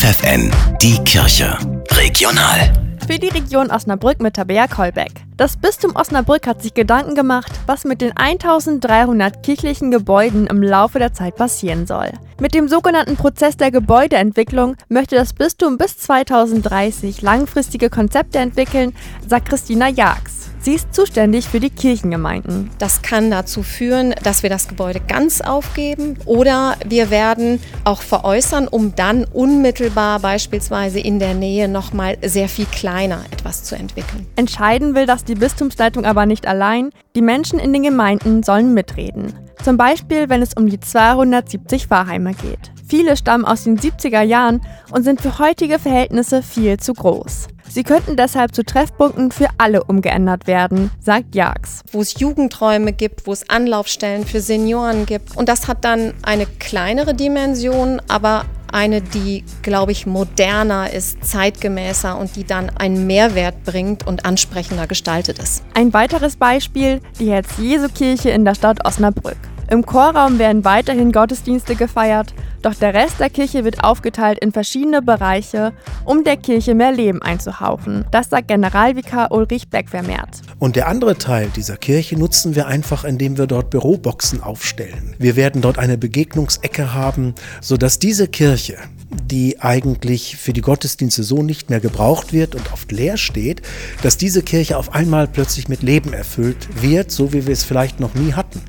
FFN, die Kirche. Regional. Für die Region Osnabrück mit Tabea Kolbeck. Das Bistum Osnabrück hat sich Gedanken gemacht, was mit den 1300 kirchlichen Gebäuden im Laufe der Zeit passieren soll. Mit dem sogenannten Prozess der Gebäudeentwicklung möchte das Bistum bis 2030 langfristige Konzepte entwickeln, sagt Christina Jags. Sie ist zuständig für die Kirchengemeinden. Das kann dazu führen, dass wir das Gebäude ganz aufgeben oder wir werden auch veräußern, um dann unmittelbar beispielsweise in der Nähe nochmal sehr viel kleiner etwas zu entwickeln. Entscheiden will das die Bistumsleitung aber nicht allein. Die Menschen in den Gemeinden sollen mitreden. Zum Beispiel, wenn es um die 270 Pfarrheime geht. Viele stammen aus den 70er Jahren und sind für heutige Verhältnisse viel zu groß. Sie könnten deshalb zu Treffpunkten für alle umgeändert werden, sagt Jags. Wo es Jugendräume gibt, wo es Anlaufstellen für Senioren gibt. Und das hat dann eine kleinere Dimension, aber eine, die, glaube ich, moderner ist, zeitgemäßer und die dann einen Mehrwert bringt und ansprechender gestaltet ist. Ein weiteres Beispiel, die Herz-Jesu-Kirche in der Stadt Osnabrück. Im Chorraum werden weiterhin Gottesdienste gefeiert, doch der Rest der Kirche wird aufgeteilt in verschiedene Bereiche, um der Kirche mehr Leben einzuhauchen. Das sagt Generalvikar Ulrich Beck vermehrt. Und der andere Teil dieser Kirche nutzen wir einfach, indem wir dort Büroboxen aufstellen. Wir werden dort eine Begegnungsecke haben, sodass diese Kirche die eigentlich für die Gottesdienste so nicht mehr gebraucht wird und oft leer steht, dass diese Kirche auf einmal plötzlich mit Leben erfüllt wird, so wie wir es vielleicht noch nie hatten.